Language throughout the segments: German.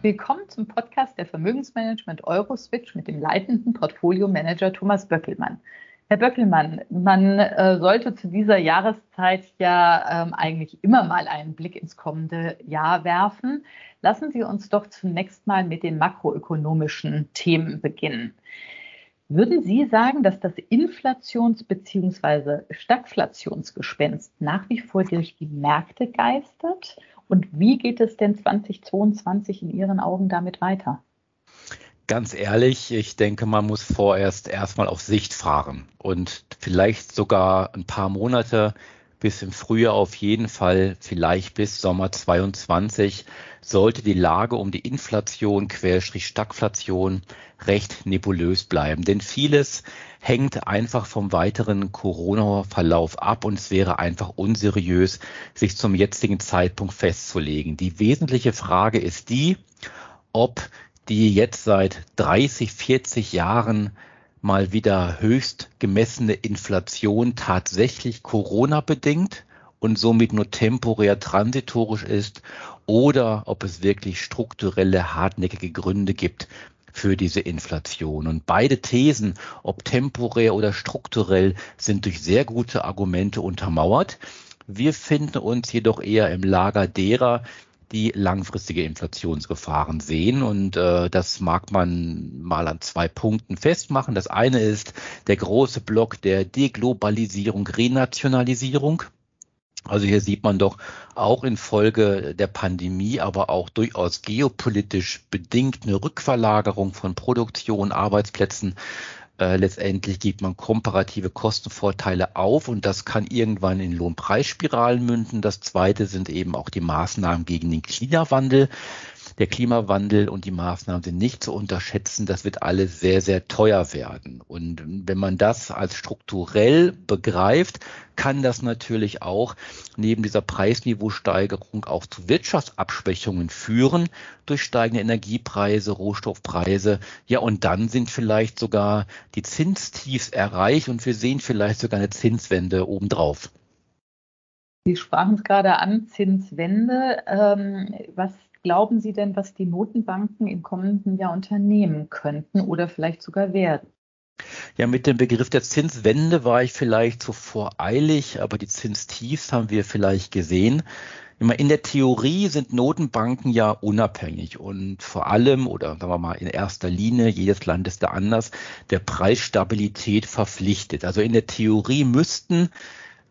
Willkommen zum Podcast der Vermögensmanagement Euroswitch mit dem leitenden Portfolio-Manager Thomas Böckelmann. Herr Böckelmann, man äh, sollte zu dieser Jahreszeit ja ähm, eigentlich immer mal einen Blick ins kommende Jahr werfen. Lassen Sie uns doch zunächst mal mit den makroökonomischen Themen beginnen. Würden Sie sagen, dass das Inflations- bzw. Stagflationsgespenst nach wie vor durch die Märkte geistert? Und wie geht es denn 2022 in Ihren Augen damit weiter? Ganz ehrlich, ich denke, man muss vorerst erstmal auf Sicht fahren und vielleicht sogar ein paar Monate bis im Frühjahr auf jeden Fall, vielleicht bis Sommer 22, sollte die Lage um die Inflation, Querstrich Stagflation recht nebulös bleiben. Denn vieles hängt einfach vom weiteren Corona-Verlauf ab und es wäre einfach unseriös, sich zum jetzigen Zeitpunkt festzulegen. Die wesentliche Frage ist die, ob die jetzt seit 30, 40 Jahren mal wieder höchst gemessene Inflation tatsächlich Corona bedingt und somit nur temporär transitorisch ist oder ob es wirklich strukturelle, hartnäckige Gründe gibt für diese Inflation. Und beide Thesen, ob temporär oder strukturell, sind durch sehr gute Argumente untermauert. Wir finden uns jedoch eher im Lager derer, die langfristige Inflationsgefahren sehen. Und äh, das mag man mal an zwei Punkten festmachen. Das eine ist der große Block der Deglobalisierung, Renationalisierung. Also hier sieht man doch auch infolge der Pandemie, aber auch durchaus geopolitisch bedingt eine Rückverlagerung von Produktion, Arbeitsplätzen äh, letztendlich gibt man komparative Kostenvorteile auf und das kann irgendwann in Lohnpreisspiralen münden. Das zweite sind eben auch die Maßnahmen gegen den Klimawandel. Der Klimawandel und die Maßnahmen sind nicht zu unterschätzen. Das wird alles sehr, sehr teuer werden. Und wenn man das als strukturell begreift, kann das natürlich auch neben dieser Preisniveausteigerung auch zu Wirtschaftsabschwächungen führen durch steigende Energiepreise, Rohstoffpreise. Ja, und dann sind vielleicht sogar die Zinstiefs erreicht und wir sehen vielleicht sogar eine Zinswende obendrauf. Sie sprachen es gerade an, Zinswende. Ähm, was glauben Sie denn, was die Notenbanken im kommenden Jahr unternehmen könnten oder vielleicht sogar werden? Ja, mit dem Begriff der Zinswende war ich vielleicht zu voreilig, aber die Zinstiefs haben wir vielleicht gesehen. In der Theorie sind Notenbanken ja unabhängig und vor allem oder sagen wir mal in erster Linie, jedes Land ist da anders, der Preisstabilität verpflichtet. Also in der Theorie müssten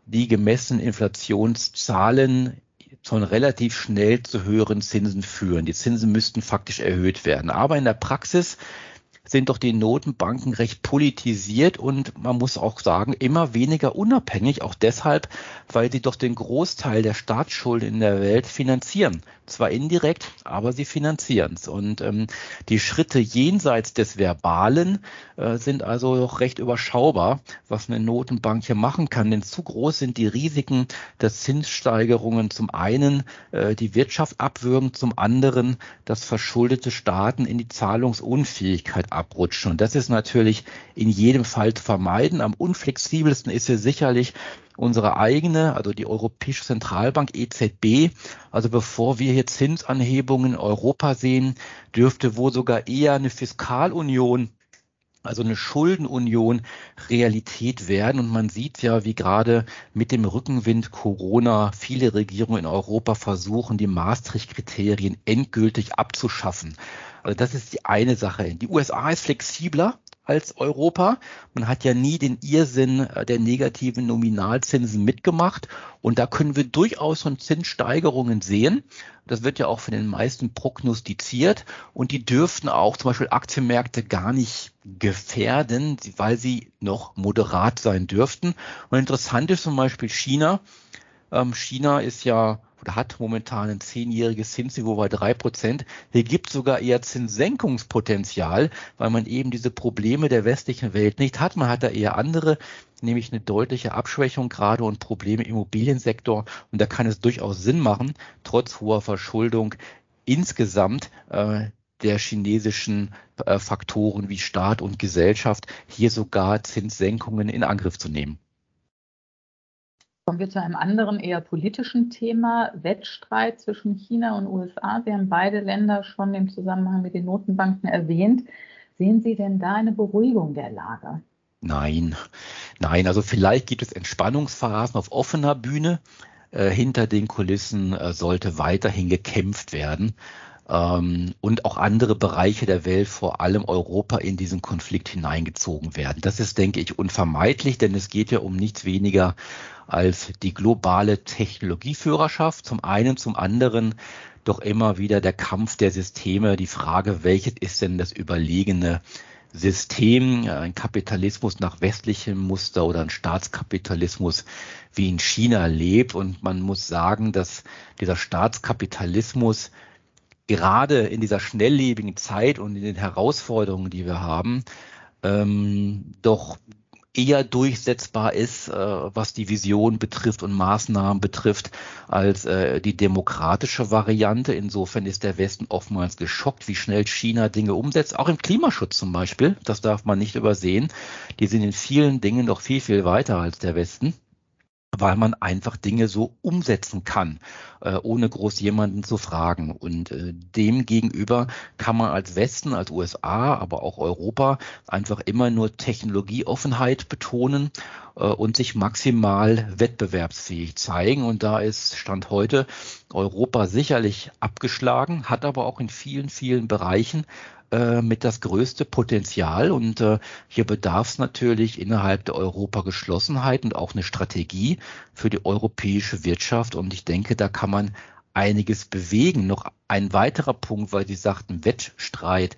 die gemessenen Inflationszahlen schon relativ schnell zu höheren Zinsen führen. Die Zinsen müssten faktisch erhöht werden. Aber in der Praxis sind doch die Notenbanken recht politisiert und man muss auch sagen, immer weniger unabhängig, auch deshalb, weil sie doch den Großteil der Staatsschulden in der Welt finanzieren. Zwar indirekt, aber sie finanzieren es. Und ähm, die Schritte jenseits des Verbalen äh, sind also doch recht überschaubar, was eine Notenbank hier machen kann. Denn zu groß sind die Risiken der Zinssteigerungen. Zum einen äh, die Wirtschaft abwürgen, zum anderen, dass verschuldete Staaten in die Zahlungsunfähigkeit abrutschen. Und das ist natürlich in jedem Fall zu vermeiden. Am unflexibelsten ist hier sicherlich unsere eigene, also die Europäische Zentralbank EZB. Also bevor wir hier Zinsanhebungen in Europa sehen, dürfte wohl sogar eher eine Fiskalunion also eine Schuldenunion Realität werden. Und man sieht ja, wie gerade mit dem Rückenwind Corona viele Regierungen in Europa versuchen, die Maastricht-Kriterien endgültig abzuschaffen. Also das ist die eine Sache. Die USA ist flexibler als Europa. Man hat ja nie den Irrsinn äh, der negativen Nominalzinsen mitgemacht. Und da können wir durchaus schon Zinssteigerungen sehen. Das wird ja auch von den meisten prognostiziert. Und die dürften auch zum Beispiel Aktienmärkte gar nicht gefährden, weil sie noch moderat sein dürften. Und interessant ist zum Beispiel China. Ähm, China ist ja oder hat momentan ein zehnjähriges Zinsniveau bei drei Prozent. Hier gibt sogar eher Zinssenkungspotenzial, weil man eben diese Probleme der westlichen Welt nicht hat. Man hat da eher andere, nämlich eine deutliche Abschwächung gerade und Probleme im Immobiliensektor. Und da kann es durchaus Sinn machen, trotz hoher Verschuldung insgesamt äh, der chinesischen äh, Faktoren wie Staat und Gesellschaft hier sogar Zinssenkungen in Angriff zu nehmen. Kommen wir zu einem anderen, eher politischen Thema, Wettstreit zwischen China und USA. Sie haben beide Länder schon im Zusammenhang mit den Notenbanken erwähnt. Sehen Sie denn da eine Beruhigung der Lage? Nein, nein, also vielleicht gibt es Entspannungsphasen auf offener Bühne. Äh, hinter den Kulissen äh, sollte weiterhin gekämpft werden ähm, und auch andere Bereiche der Welt, vor allem Europa, in diesen Konflikt hineingezogen werden. Das ist, denke ich, unvermeidlich, denn es geht ja um nichts weniger als die globale Technologieführerschaft. Zum einen, zum anderen doch immer wieder der Kampf der Systeme, die Frage, welches ist denn das überlegene System, ein Kapitalismus nach westlichem Muster oder ein Staatskapitalismus wie in China lebt. Und man muss sagen, dass dieser Staatskapitalismus gerade in dieser schnelllebigen Zeit und in den Herausforderungen, die wir haben, ähm, doch eher durchsetzbar ist, äh, was die Vision betrifft und Maßnahmen betrifft, als äh, die demokratische Variante. Insofern ist der Westen oftmals geschockt, wie schnell China Dinge umsetzt, auch im Klimaschutz zum Beispiel. Das darf man nicht übersehen. Die sind in vielen Dingen noch viel, viel weiter als der Westen weil man einfach Dinge so umsetzen kann, äh, ohne groß jemanden zu fragen. Und äh, dem gegenüber kann man als Westen, als USA, aber auch Europa einfach immer nur Technologieoffenheit betonen äh, und sich maximal wettbewerbsfähig zeigen. Und da ist Stand heute Europa sicherlich abgeschlagen, hat aber auch in vielen, vielen Bereichen äh, mit das größte Potenzial. Und äh, hier bedarf es natürlich innerhalb der Europa-Geschlossenheit und auch eine Strategie für die europäische Wirtschaft. Und ich denke, da kann man einiges bewegen. Noch ein weiterer Punkt, weil Sie sagten Wettstreit.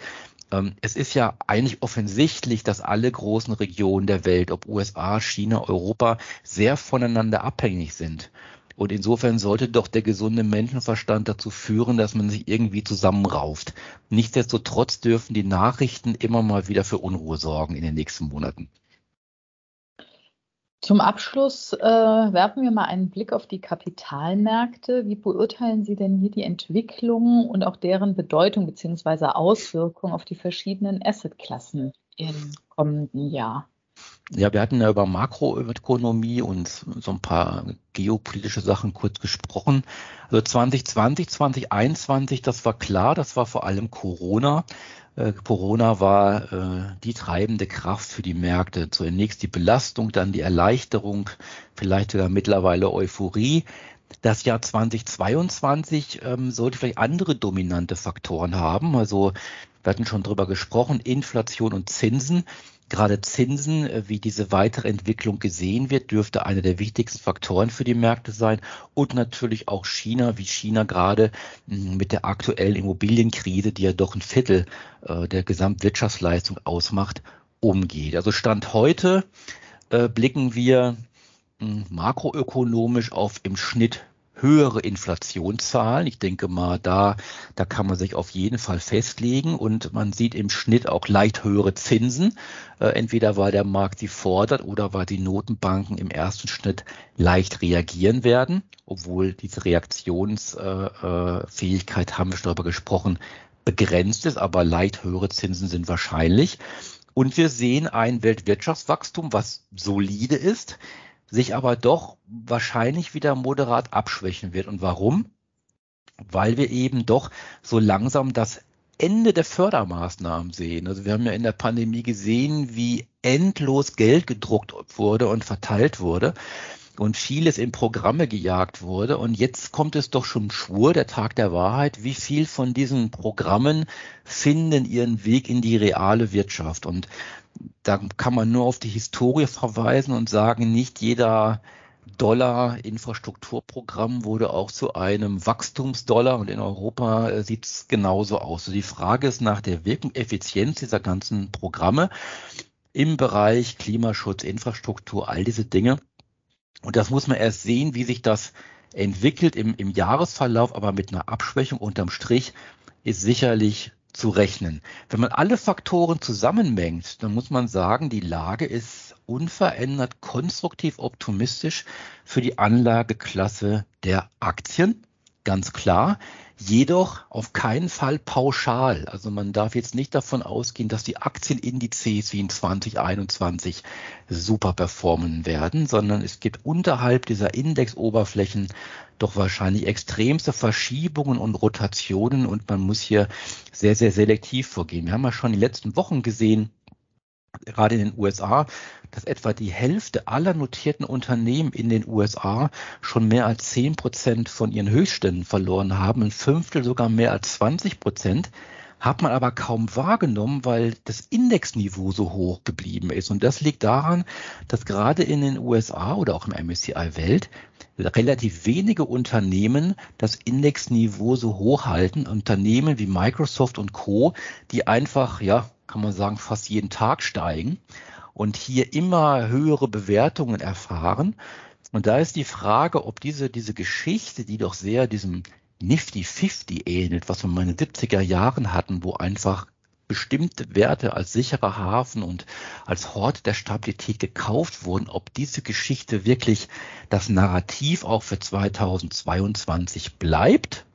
Ähm, es ist ja eigentlich offensichtlich, dass alle großen Regionen der Welt, ob USA, China, Europa, sehr voneinander abhängig sind. Und insofern sollte doch der gesunde Menschenverstand dazu führen, dass man sich irgendwie zusammenrauft. Nichtsdestotrotz dürfen die Nachrichten immer mal wieder für Unruhe sorgen in den nächsten Monaten. Zum Abschluss äh, werfen wir mal einen Blick auf die Kapitalmärkte. Wie beurteilen Sie denn hier die Entwicklung und auch deren Bedeutung bzw. Auswirkungen auf die verschiedenen Assetklassen im kommenden Jahr? Ja, wir hatten ja über Makroökonomie und so ein paar geopolitische Sachen kurz gesprochen. Also 2020, 2021, das war klar, das war vor allem Corona. Äh, Corona war äh, die treibende Kraft für die Märkte. Zunächst die Belastung, dann die Erleichterung, vielleicht sogar mittlerweile Euphorie. Das Jahr 2022 ähm, sollte vielleicht andere dominante Faktoren haben. Also wir hatten schon drüber gesprochen, Inflation und Zinsen. Gerade Zinsen, äh, wie diese weitere Entwicklung gesehen wird, dürfte einer der wichtigsten Faktoren für die Märkte sein. Und natürlich auch China, wie China gerade hm, mit der aktuellen Immobilienkrise, die ja doch ein Viertel äh, der Gesamtwirtschaftsleistung ausmacht, umgeht. Also Stand heute äh, blicken wir hm, makroökonomisch auf im Schnitt höhere Inflationszahlen. Ich denke mal, da, da kann man sich auf jeden Fall festlegen und man sieht im Schnitt auch leicht höhere Zinsen. Äh, entweder weil der Markt sie fordert oder weil die Notenbanken im ersten Schnitt leicht reagieren werden, obwohl diese Reaktionsfähigkeit, äh, haben wir schon darüber gesprochen, begrenzt ist, aber leicht höhere Zinsen sind wahrscheinlich. Und wir sehen ein Weltwirtschaftswachstum, was solide ist sich aber doch wahrscheinlich wieder moderat abschwächen wird. Und warum? Weil wir eben doch so langsam das Ende der Fördermaßnahmen sehen. Also wir haben ja in der Pandemie gesehen, wie endlos Geld gedruckt wurde und verteilt wurde und vieles in Programme gejagt wurde. Und jetzt kommt es doch schon Schwur, der Tag der Wahrheit, wie viel von diesen Programmen finden ihren Weg in die reale Wirtschaft. Und da kann man nur auf die Historie verweisen und sagen, nicht jeder Dollar Infrastrukturprogramm wurde auch zu einem Wachstumsdollar und in Europa äh, sieht es genauso aus. Also die Frage ist nach der Wirkung, Effizienz dieser ganzen Programme im Bereich Klimaschutz, Infrastruktur, all diese Dinge. Und das muss man erst sehen, wie sich das entwickelt im, im Jahresverlauf, aber mit einer Abschwächung unterm Strich ist sicherlich zu rechnen. Wenn man alle Faktoren zusammenmengt, dann muss man sagen, die Lage ist unverändert konstruktiv optimistisch für die Anlageklasse der Aktien. Ganz klar. Jedoch auf keinen Fall pauschal. Also man darf jetzt nicht davon ausgehen, dass die Aktienindizes wie in 2021 super performen werden, sondern es gibt unterhalb dieser Indexoberflächen doch wahrscheinlich extremste Verschiebungen und Rotationen und man muss hier sehr, sehr selektiv vorgehen. Wir haben ja schon die letzten Wochen gesehen, gerade in den USA, dass etwa die Hälfte aller notierten Unternehmen in den USA schon mehr als 10 Prozent von ihren Höchstständen verloren haben, ein Fünftel sogar mehr als 20 Prozent hat man aber kaum wahrgenommen, weil das Indexniveau so hoch geblieben ist. Und das liegt daran, dass gerade in den USA oder auch im MSCI Welt relativ wenige Unternehmen das Indexniveau so hoch halten. Unternehmen wie Microsoft und Co., die einfach, ja, kann man sagen, fast jeden Tag steigen und hier immer höhere Bewertungen erfahren. Und da ist die Frage, ob diese, diese Geschichte, die doch sehr diesem Nifty 50 ähnelt, was wir in den 70er Jahren hatten, wo einfach bestimmte Werte als sicherer Hafen und als Hort der Stabilität gekauft wurden, ob diese Geschichte wirklich das Narrativ auch für 2022 bleibt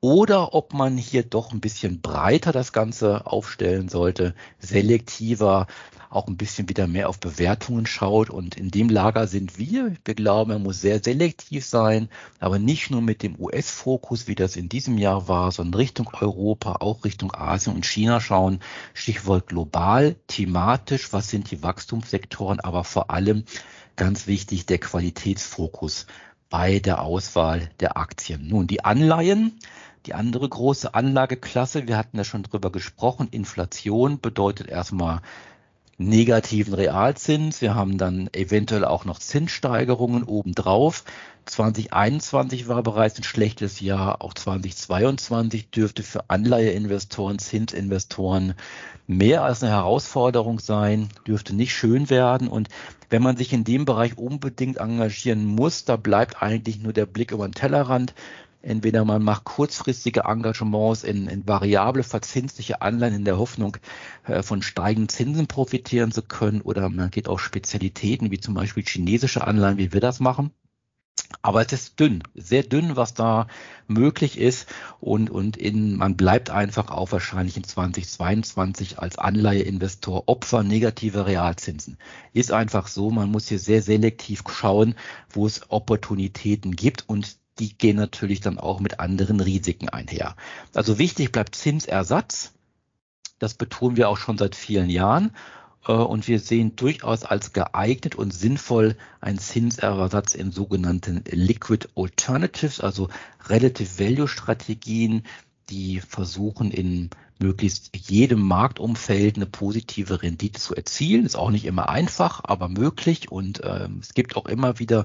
oder ob man hier doch ein bisschen breiter das Ganze aufstellen sollte, selektiver, auch ein bisschen wieder mehr auf Bewertungen schaut. Und in dem Lager sind wir. Wir glauben, er muss sehr selektiv sein, aber nicht nur mit dem US-Fokus, wie das in diesem Jahr war, sondern Richtung Europa, auch Richtung Asien und China schauen. Stichwort global, thematisch, was sind die Wachstumssektoren, aber vor allem ganz wichtig der Qualitätsfokus bei der Auswahl der Aktien. Nun, die Anleihen, die andere große Anlageklasse, wir hatten ja schon drüber gesprochen, Inflation bedeutet erstmal negativen Realzins. Wir haben dann eventuell auch noch Zinssteigerungen obendrauf. 2021 war bereits ein schlechtes Jahr. Auch 2022 dürfte für Anleiheinvestoren, Zinsinvestoren mehr als eine Herausforderung sein, dürfte nicht schön werden. Und wenn man sich in dem Bereich unbedingt engagieren muss, da bleibt eigentlich nur der Blick über den Tellerrand. Entweder man macht kurzfristige Engagements in, in variable verzinsliche Anleihen in der Hoffnung, äh, von steigenden Zinsen profitieren zu können, oder man geht auf Spezialitäten wie zum Beispiel chinesische Anleihen, wie wir das machen. Aber es ist dünn, sehr dünn, was da möglich ist. Und, und in, man bleibt einfach auch wahrscheinlich in 2022 als Anleiheinvestor Opfer negativer Realzinsen. Ist einfach so, man muss hier sehr selektiv schauen, wo es Opportunitäten gibt und die gehen natürlich dann auch mit anderen Risiken einher. Also wichtig bleibt Zinsersatz. Das betonen wir auch schon seit vielen Jahren. Äh, und wir sehen durchaus als geeignet und sinnvoll einen Zinsersatz in sogenannten Liquid Alternatives, also Relative Value Strategien, die versuchen in möglichst jedem Marktumfeld eine positive Rendite zu erzielen. Ist auch nicht immer einfach, aber möglich. Und äh, es gibt auch immer wieder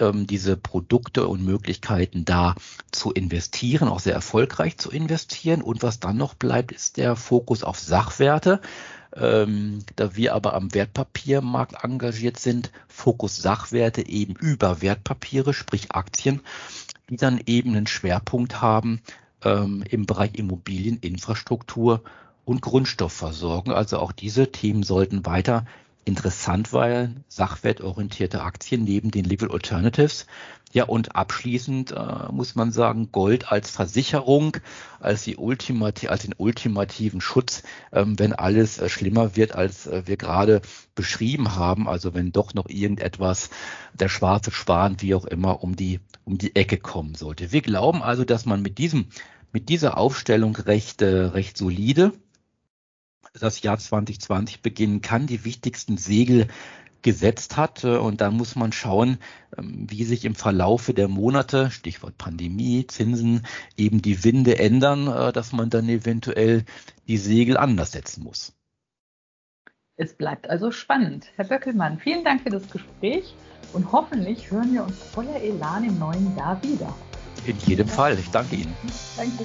ähm, diese Produkte und Möglichkeiten da zu investieren, auch sehr erfolgreich zu investieren. Und was dann noch bleibt, ist der Fokus auf Sachwerte. Ähm, da wir aber am Wertpapiermarkt engagiert sind, Fokus Sachwerte eben über Wertpapiere, sprich Aktien, die dann eben einen Schwerpunkt haben ähm, im Bereich Immobilieninfrastruktur und Grundstoffversorgung. Also auch diese Themen sollten weiter interessant weil sachwertorientierte Aktien neben den Liquid Alternatives. Ja, und abschließend äh, muss man sagen, Gold als Versicherung, als, die Ultimati als den ultimativen Schutz, ähm, wenn alles äh, schlimmer wird, als äh, wir gerade beschrieben haben. Also wenn doch noch irgendetwas, der schwarze Schwan, wie auch immer, um die, um die Ecke kommen sollte. Wir glauben also, dass man mit diesem, mit dieser Aufstellung recht, äh, recht solide das Jahr 2020 beginnen kann, die wichtigsten Segel gesetzt hat. Äh, und dann muss man schauen, ähm, wie sich im Verlaufe der Monate, Stichwort Pandemie, Zinsen, eben die Winde ändern, äh, dass man dann eventuell die Segel anders setzen muss. Es bleibt also spannend. Herr Böckelmann, vielen Dank für das Gespräch und hoffentlich hören wir uns voller Elan im neuen Jahr wieder. In jedem Fall. Ich danke Ihnen. Danke.